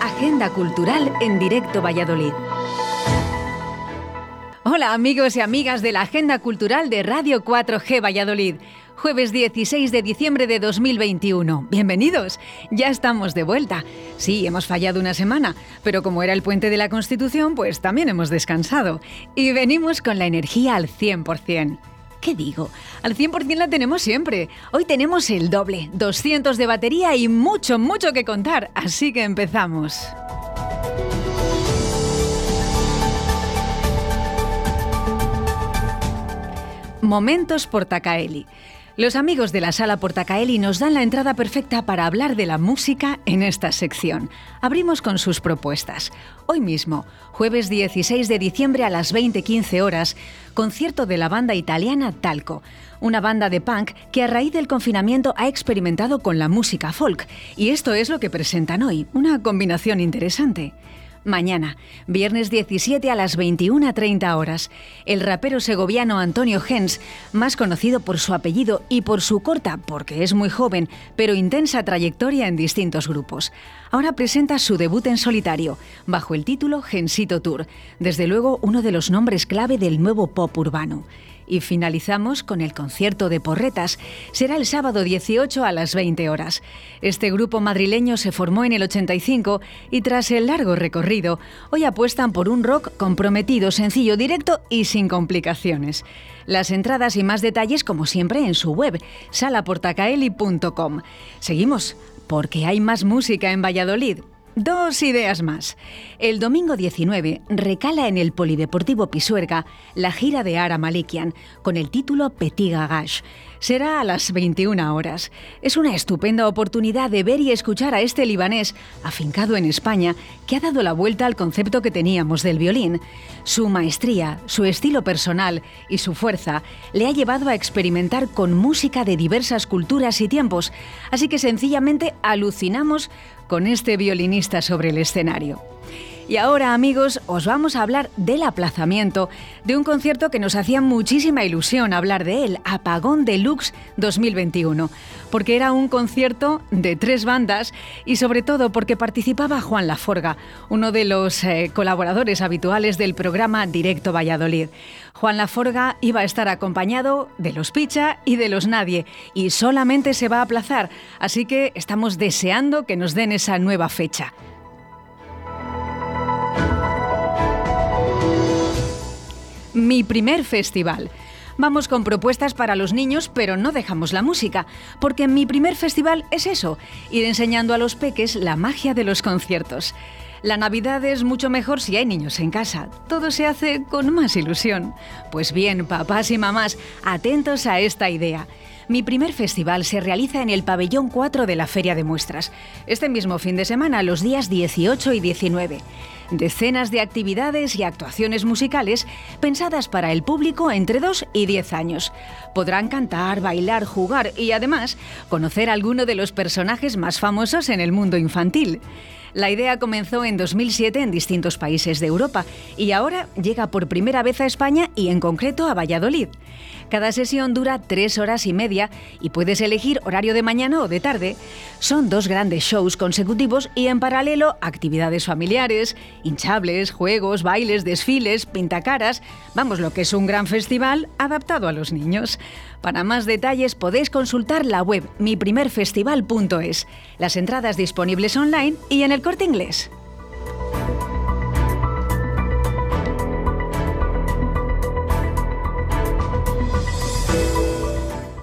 Agenda Cultural en directo Valladolid. Hola amigos y amigas de la Agenda Cultural de Radio 4G Valladolid. Jueves 16 de diciembre de 2021. Bienvenidos. Ya estamos de vuelta. Sí, hemos fallado una semana, pero como era el puente de la Constitución, pues también hemos descansado. Y venimos con la energía al 100%. ¿Qué digo? Al 100% la tenemos siempre. Hoy tenemos el doble, 200 de batería y mucho, mucho que contar. Así que empezamos. Momentos Portacaeli. Los amigos de la sala Portacaeli nos dan la entrada perfecta para hablar de la música en esta sección. Abrimos con sus propuestas. Hoy mismo, jueves 16 de diciembre a las 20.15 horas, concierto de la banda italiana Talco, una banda de punk que a raíz del confinamiento ha experimentado con la música folk. Y esto es lo que presentan hoy, una combinación interesante mañana, viernes 17 a las 21.30 horas. El rapero segoviano Antonio Gens, más conocido por su apellido y por su corta, porque es muy joven, pero intensa trayectoria en distintos grupos. Ahora presenta su debut en solitario, bajo el título Gensito Tour, desde luego uno de los nombres clave del nuevo pop urbano. Y finalizamos con el concierto de Porretas. Será el sábado 18 a las 20 horas. Este grupo madrileño se formó en el 85 y tras el largo recorrido, hoy apuestan por un rock comprometido, sencillo, directo y sin complicaciones. Las entradas y más detalles, como siempre, en su web, salaportacaeli.com. Seguimos, porque hay más música en Valladolid. Dos ideas más. El domingo 19 recala en el Polideportivo Pisuerga la gira de Ara Malikian con el título Petit Gagache. Será a las 21 horas. Es una estupenda oportunidad de ver y escuchar a este libanés, afincado en España, que ha dado la vuelta al concepto que teníamos del violín. Su maestría, su estilo personal y su fuerza le ha llevado a experimentar con música de diversas culturas y tiempos, así que sencillamente alucinamos con este violinista sobre el escenario. Y ahora, amigos, os vamos a hablar del aplazamiento de un concierto que nos hacía muchísima ilusión hablar de él, Apagón Deluxe 2021, porque era un concierto de tres bandas y sobre todo porque participaba Juan Laforga, uno de los eh, colaboradores habituales del programa Directo Valladolid. Juan Laforga iba a estar acompañado de los Picha y de los Nadie y solamente se va a aplazar, así que estamos deseando que nos den esa nueva fecha. Mi primer festival. Vamos con propuestas para los niños, pero no dejamos la música, porque mi primer festival es eso, ir enseñando a los peques la magia de los conciertos. La Navidad es mucho mejor si hay niños en casa. Todo se hace con más ilusión. Pues bien, papás y mamás, atentos a esta idea. Mi primer festival se realiza en el pabellón 4 de la Feria de Muestras, este mismo fin de semana, los días 18 y 19. Decenas de actividades y actuaciones musicales pensadas para el público entre 2 y 10 años. Podrán cantar, bailar, jugar y además conocer a alguno de los personajes más famosos en el mundo infantil. La idea comenzó en 2007 en distintos países de Europa y ahora llega por primera vez a España y en concreto a Valladolid. Cada sesión dura tres horas y media y puedes elegir horario de mañana o de tarde. Son dos grandes shows consecutivos y en paralelo actividades familiares, hinchables, juegos, bailes, desfiles, pintacaras. Vamos, lo que es un gran festival adaptado a los niños. Para más detalles podéis consultar la web miprimerfestival.es, las entradas disponibles online y en el corte inglés.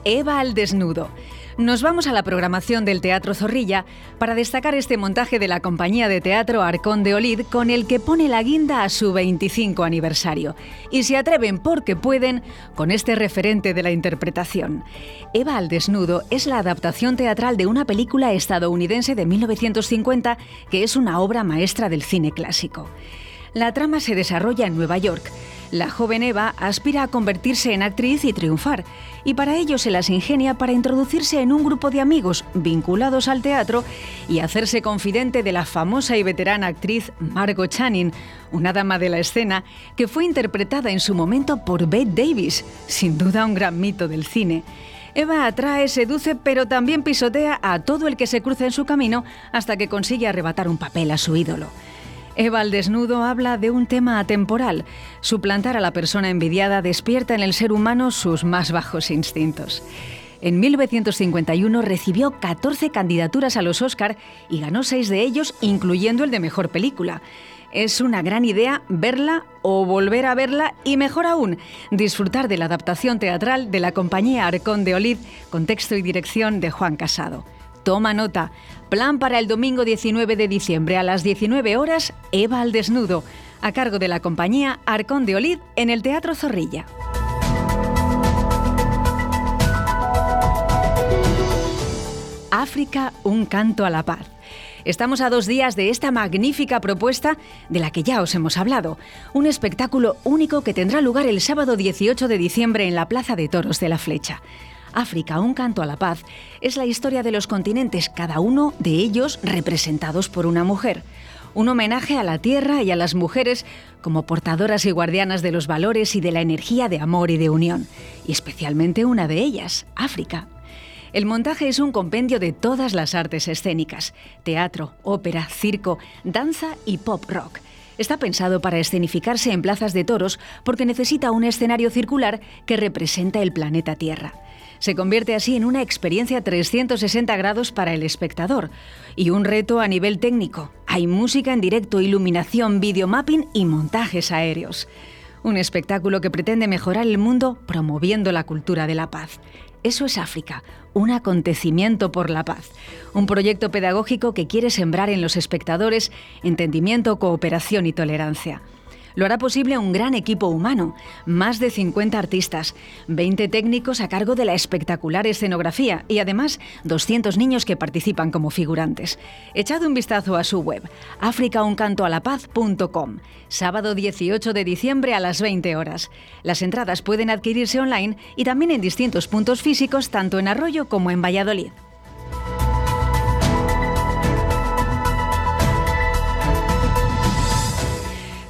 Eva al desnudo. Nos vamos a la programación del Teatro Zorrilla para destacar este montaje de la compañía de teatro Arcón de Olid con el que pone la guinda a su 25 aniversario. Y se atreven porque pueden con este referente de la interpretación. Eva al desnudo es la adaptación teatral de una película estadounidense de 1950 que es una obra maestra del cine clásico. La trama se desarrolla en Nueva York la joven Eva aspira a convertirse en actriz y triunfar, y para ello se las ingenia para introducirse en un grupo de amigos vinculados al teatro y hacerse confidente de la famosa y veterana actriz Margot Channing, una dama de la escena que fue interpretada en su momento por Bette Davis, sin duda un gran mito del cine. Eva atrae, seduce, pero también pisotea a todo el que se cruza en su camino hasta que consigue arrebatar un papel a su ídolo. Eva al desnudo habla de un tema atemporal. Suplantar a la persona envidiada despierta en el ser humano sus más bajos instintos. En 1951 recibió 14 candidaturas a los Oscar y ganó 6 de ellos, incluyendo el de Mejor Película. Es una gran idea verla o volver a verla y mejor aún, disfrutar de la adaptación teatral de la compañía Arcón de Olid con texto y dirección de Juan Casado. Toma nota. Plan para el domingo 19 de diciembre a las 19 horas, Eva al desnudo, a cargo de la compañía Arcón de Olid en el Teatro Zorrilla. África, un canto a la paz. Estamos a dos días de esta magnífica propuesta de la que ya os hemos hablado, un espectáculo único que tendrá lugar el sábado 18 de diciembre en la Plaza de Toros de la Flecha. África, un canto a la paz, es la historia de los continentes, cada uno de ellos representados por una mujer. Un homenaje a la tierra y a las mujeres como portadoras y guardianas de los valores y de la energía de amor y de unión, y especialmente una de ellas, África. El montaje es un compendio de todas las artes escénicas, teatro, ópera, circo, danza y pop rock. Está pensado para escenificarse en plazas de toros porque necesita un escenario circular que representa el planeta Tierra. Se convierte así en una experiencia 360 grados para el espectador y un reto a nivel técnico. Hay música en directo, iluminación, videomapping y montajes aéreos. Un espectáculo que pretende mejorar el mundo promoviendo la cultura de la paz. Eso es África, un acontecimiento por la paz, un proyecto pedagógico que quiere sembrar en los espectadores entendimiento, cooperación y tolerancia. Lo hará posible un gran equipo humano, más de 50 artistas, 20 técnicos a cargo de la espectacular escenografía y además 200 niños que participan como figurantes. Echad un vistazo a su web, africauncantoalapaz.com, sábado 18 de diciembre a las 20 horas. Las entradas pueden adquirirse online y también en distintos puntos físicos tanto en Arroyo como en Valladolid.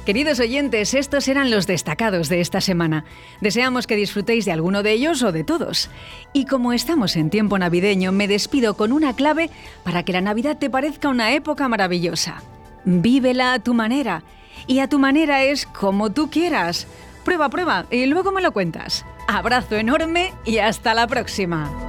Queridos oyentes, estos eran los destacados de esta semana. Deseamos que disfrutéis de alguno de ellos o de todos. Y como estamos en tiempo navideño, me despido con una clave para que la Navidad te parezca una época maravillosa. Vívela a tu manera. Y a tu manera es como tú quieras. Prueba, prueba y luego me lo cuentas. Abrazo enorme y hasta la próxima.